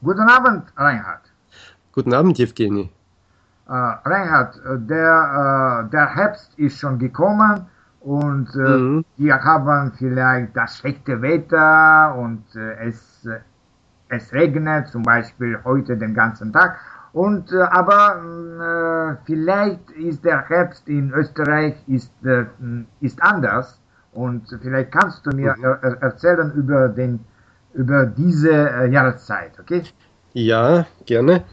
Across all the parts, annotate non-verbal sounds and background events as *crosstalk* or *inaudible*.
Guten Abend, Reinhard. Guten Abend, Evgeny. Äh, Reinhard, äh, der, äh, der Herbst ist schon gekommen und äh, mhm. wir haben vielleicht das schlechte Wetter und äh, es, äh, es regnet zum Beispiel heute den ganzen Tag. Und aber vielleicht ist der Herbst in Österreich ist, ist anders und vielleicht kannst du mir mhm. er erzählen über den über diese Jahreszeit, okay? Ja, gerne.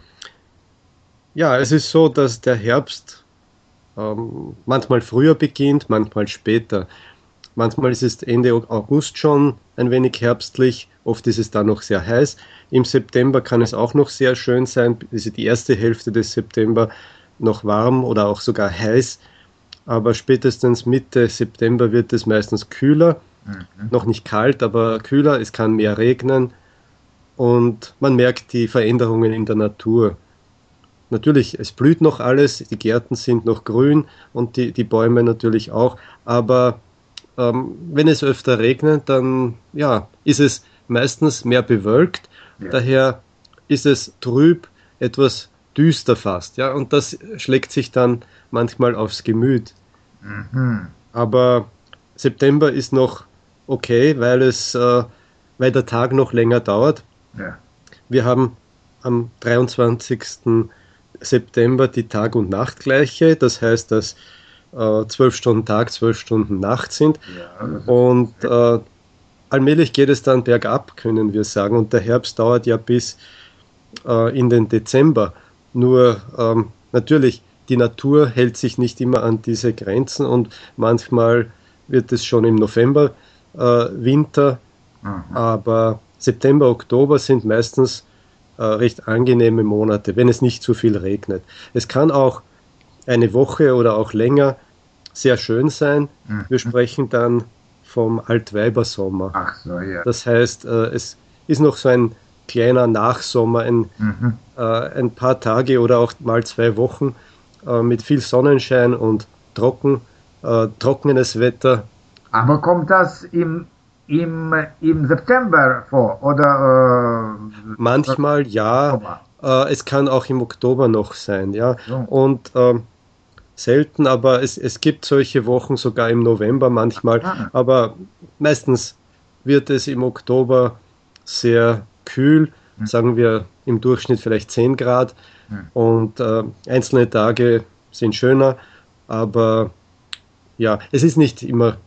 Ja, es ist so, dass der Herbst ähm, manchmal früher beginnt, manchmal später. Manchmal ist es Ende August schon ein wenig herbstlich, oft ist es dann noch sehr heiß. Im September kann es auch noch sehr schön sein, ist die erste Hälfte des September noch warm oder auch sogar heiß. Aber spätestens Mitte September wird es meistens kühler, mhm. noch nicht kalt, aber kühler. Es kann mehr regnen und man merkt die Veränderungen in der Natur. Natürlich, es blüht noch alles, die Gärten sind noch grün und die, die Bäume natürlich auch, aber ähm, wenn es öfter regnet, dann ja, ist es meistens mehr bewölkt, ja. daher ist es trüb, etwas düster fast, ja, und das schlägt sich dann manchmal aufs Gemüt. Mhm. Aber September ist noch okay, weil es, äh, weil der Tag noch länger dauert. Ja. Wir haben am 23. September die Tag- und Nachtgleiche. Das heißt, dass äh, zwölf Stunden Tag, zwölf Stunden Nacht sind. Ja, und äh, allmählich geht es dann bergab, können wir sagen. Und der Herbst dauert ja bis äh, in den Dezember. Nur ähm, natürlich, die Natur hält sich nicht immer an diese Grenzen und manchmal wird es schon im November äh, Winter. Mhm. Aber September, Oktober sind meistens äh, recht angenehme Monate, wenn es nicht zu viel regnet. Es kann auch eine Woche oder auch länger sehr schön sein. Mhm. Wir sprechen dann vom Altweibersommer. Ach so, ja. Das heißt, äh, es ist noch so ein kleiner Nachsommer, ein, mhm. äh, ein paar Tage oder auch mal zwei Wochen äh, mit viel Sonnenschein und trocken, äh, trockenes Wetter. Aber kommt das im im, im September vor oder äh, manchmal ja. Äh, es kann auch im Oktober noch sein, ja. ja. Und äh, selten, aber es, es gibt solche Wochen sogar im November manchmal. Ah. Aber meistens wird es im Oktober sehr kühl, hm. sagen wir im Durchschnitt vielleicht 10 Grad. Hm. Und äh, einzelne Tage sind schöner, aber ja, es ist nicht immer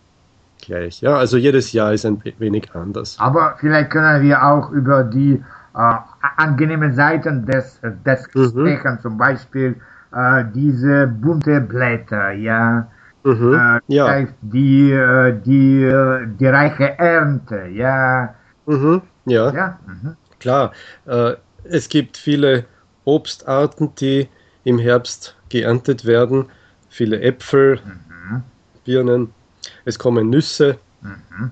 gleich. Ja, also jedes Jahr ist ein wenig anders. Aber vielleicht können wir auch über die äh, angenehmen Seiten des, des mhm. sprechen, zum Beispiel äh, diese bunte Blätter, ja. Mhm. Äh, ja. Die, äh, die, äh, die reiche Ernte, ja. Mhm. Ja. ja? Mhm. Klar, äh, es gibt viele Obstarten, die im Herbst geerntet werden, viele Äpfel, mhm. Birnen, es kommen Nüsse mhm.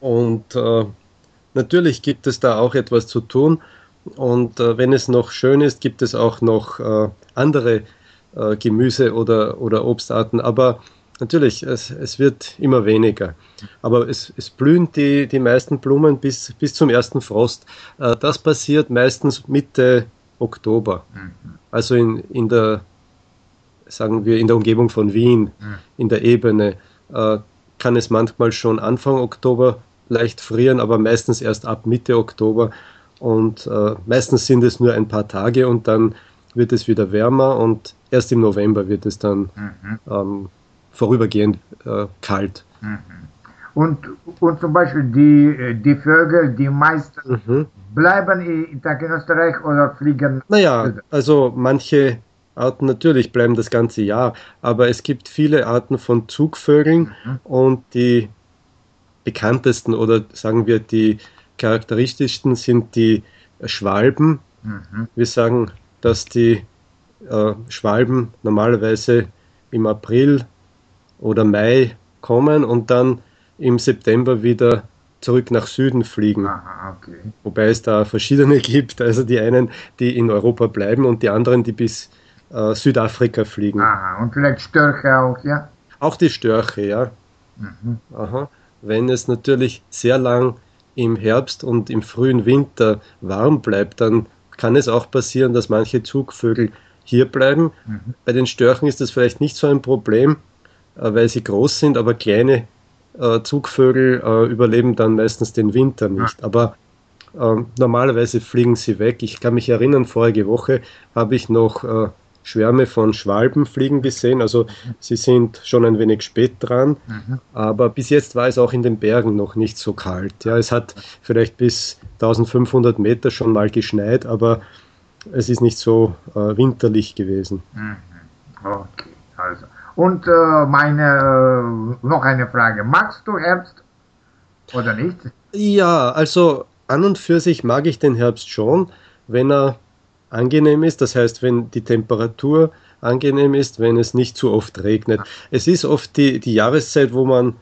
und äh, natürlich gibt es da auch etwas zu tun. Und äh, wenn es noch schön ist, gibt es auch noch äh, andere äh, Gemüse oder, oder Obstarten. Aber natürlich, es, es wird immer weniger. Aber es, es blühen die, die meisten Blumen bis, bis zum ersten Frost. Äh, das passiert meistens Mitte Oktober. Mhm. Also in, in der, sagen wir, in der Umgebung von Wien, mhm. in der Ebene. Äh, kann es manchmal schon Anfang Oktober leicht frieren, aber meistens erst ab Mitte Oktober. Und äh, meistens sind es nur ein paar Tage und dann wird es wieder wärmer und erst im November wird es dann mhm. ähm, vorübergehend äh, kalt. Mhm. Und, und zum Beispiel die, die Vögel, die meisten mhm. bleiben in, in Österreich oder fliegen? Naja, also manche Arten natürlich bleiben das ganze Jahr, aber es gibt viele Arten von Zugvögeln mhm. und die bekanntesten oder sagen wir die charakteristischsten sind die Schwalben. Mhm. Wir sagen, dass die äh, Schwalben normalerweise im April oder Mai kommen und dann im September wieder zurück nach Süden fliegen. Aha, okay. Wobei es da verschiedene *laughs* gibt. Also die einen, die in Europa bleiben und die anderen, die bis äh, Südafrika fliegen. Aha, und vielleicht Störche auch, ja? Auch die Störche, ja. Mhm. Aha. Wenn es natürlich sehr lang im Herbst und im frühen Winter warm bleibt, dann kann es auch passieren, dass manche Zugvögel hier bleiben. Mhm. Bei den Störchen ist das vielleicht nicht so ein Problem, äh, weil sie groß sind, aber kleine äh, Zugvögel äh, überleben dann meistens den Winter nicht. Aber ähm, normalerweise fliegen sie weg. Ich kann mich erinnern, vorige Woche habe ich noch äh, Schwärme von Schwalben fliegen gesehen. Also sie sind schon ein wenig spät dran. Mhm. Aber bis jetzt war es auch in den Bergen noch nicht so kalt. Ja, es hat vielleicht bis 1500 Meter schon mal geschneit, aber es ist nicht so äh, winterlich gewesen. Mhm. Okay, also. Und äh, meine, äh, noch eine Frage. Magst du Herbst oder nicht? Ja, also an und für sich mag ich den Herbst schon, wenn er angenehm ist, das heißt, wenn die Temperatur angenehm ist, wenn es nicht zu oft regnet. Es ist oft die, die Jahreszeit, wo man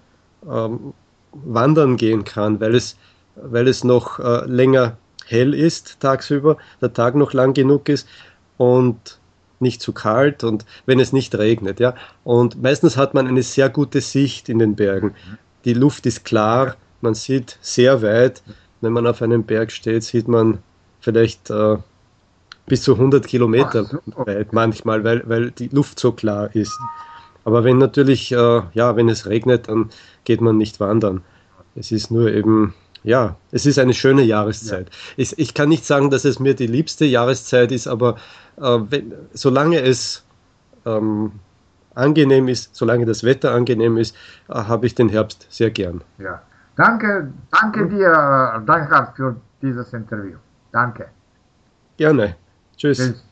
ähm, wandern gehen kann, weil es, weil es noch äh, länger hell ist tagsüber, der Tag noch lang genug ist und nicht zu kalt und wenn es nicht regnet, ja. Und meistens hat man eine sehr gute Sicht in den Bergen. Die Luft ist klar, man sieht sehr weit. Wenn man auf einem Berg steht, sieht man vielleicht äh, bis zu 100 Kilometer Ach, weit manchmal, weil, weil die Luft so klar ist. Aber wenn natürlich, äh, ja, wenn es regnet, dann geht man nicht wandern. Es ist nur eben, ja, es ist eine schöne Jahreszeit. Ja. Ich, ich, kann nicht sagen, dass es mir die liebste Jahreszeit ist, aber äh, wenn, solange es ähm, angenehm ist, solange das Wetter angenehm ist, äh, habe ich den Herbst sehr gern. Ja. Danke, danke dir, äh, danke für dieses Interview. Danke. Gerne. Tschüss. Tschüss.